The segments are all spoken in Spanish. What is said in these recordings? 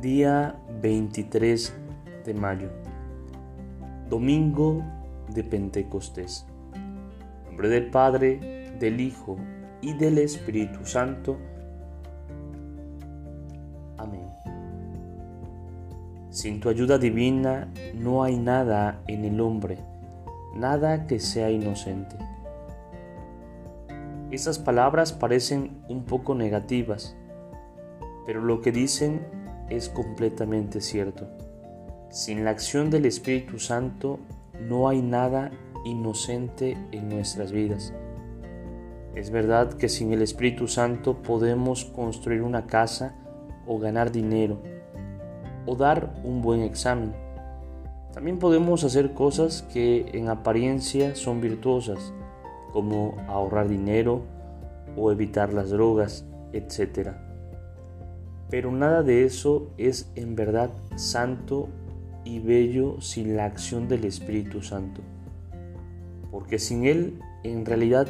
Día 23 de mayo. Domingo de Pentecostés. En nombre del Padre, del Hijo y del Espíritu Santo. Amén. Sin tu ayuda divina no hay nada en el hombre, nada que sea inocente. Esas palabras parecen un poco negativas, pero lo que dicen es completamente cierto. Sin la acción del Espíritu Santo no hay nada inocente en nuestras vidas. Es verdad que sin el Espíritu Santo podemos construir una casa o ganar dinero o dar un buen examen. También podemos hacer cosas que en apariencia son virtuosas, como ahorrar dinero o evitar las drogas, etc. Pero nada de eso es en verdad santo y bello sin la acción del Espíritu Santo. Porque sin Él en realidad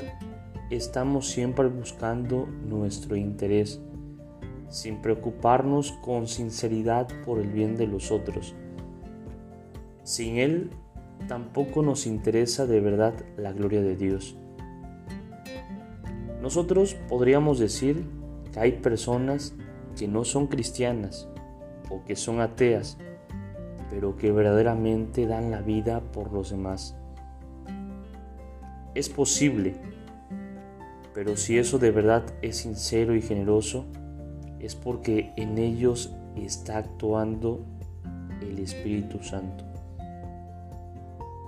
estamos siempre buscando nuestro interés, sin preocuparnos con sinceridad por el bien de los otros. Sin Él tampoco nos interesa de verdad la gloria de Dios. Nosotros podríamos decir que hay personas que no son cristianas o que son ateas, pero que verdaderamente dan la vida por los demás. Es posible, pero si eso de verdad es sincero y generoso, es porque en ellos está actuando el Espíritu Santo.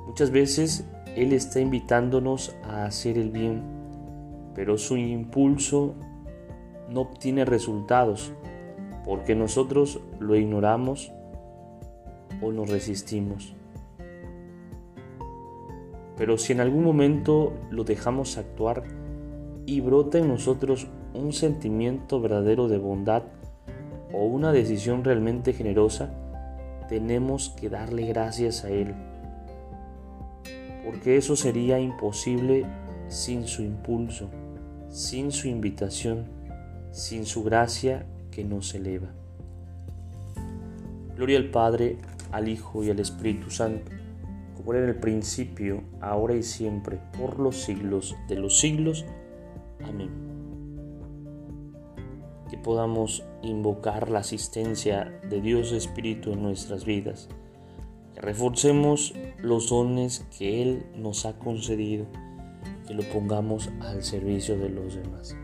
Muchas veces Él está invitándonos a hacer el bien, pero su impulso no obtiene resultados porque nosotros lo ignoramos o nos resistimos. Pero si en algún momento lo dejamos actuar y brota en nosotros un sentimiento verdadero de bondad o una decisión realmente generosa, tenemos que darle gracias a Él, porque eso sería imposible sin su impulso, sin su invitación, sin su gracia que nos eleva. Gloria al Padre, al Hijo y al Espíritu Santo, como era en el principio, ahora y siempre, por los siglos de los siglos. Amén. Que podamos invocar la asistencia de Dios Espíritu en nuestras vidas. Que reforcemos los dones que Él nos ha concedido. Que lo pongamos al servicio de los demás.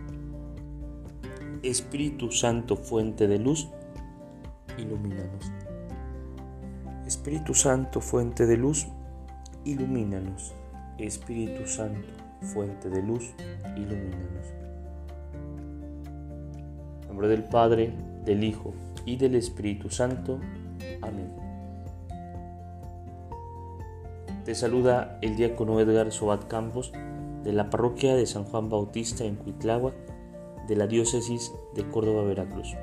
Espíritu Santo, fuente de luz, ilumínanos. Espíritu Santo, fuente de luz, ilumínanos. Espíritu Santo, fuente de luz, ilumínanos. En nombre del Padre, del Hijo y del Espíritu Santo. Amén. Te saluda el diácono Edgar Sobat Campos de la parroquia de San Juan Bautista en Cuitláhuac de la diócesis de Córdoba, Veracruz.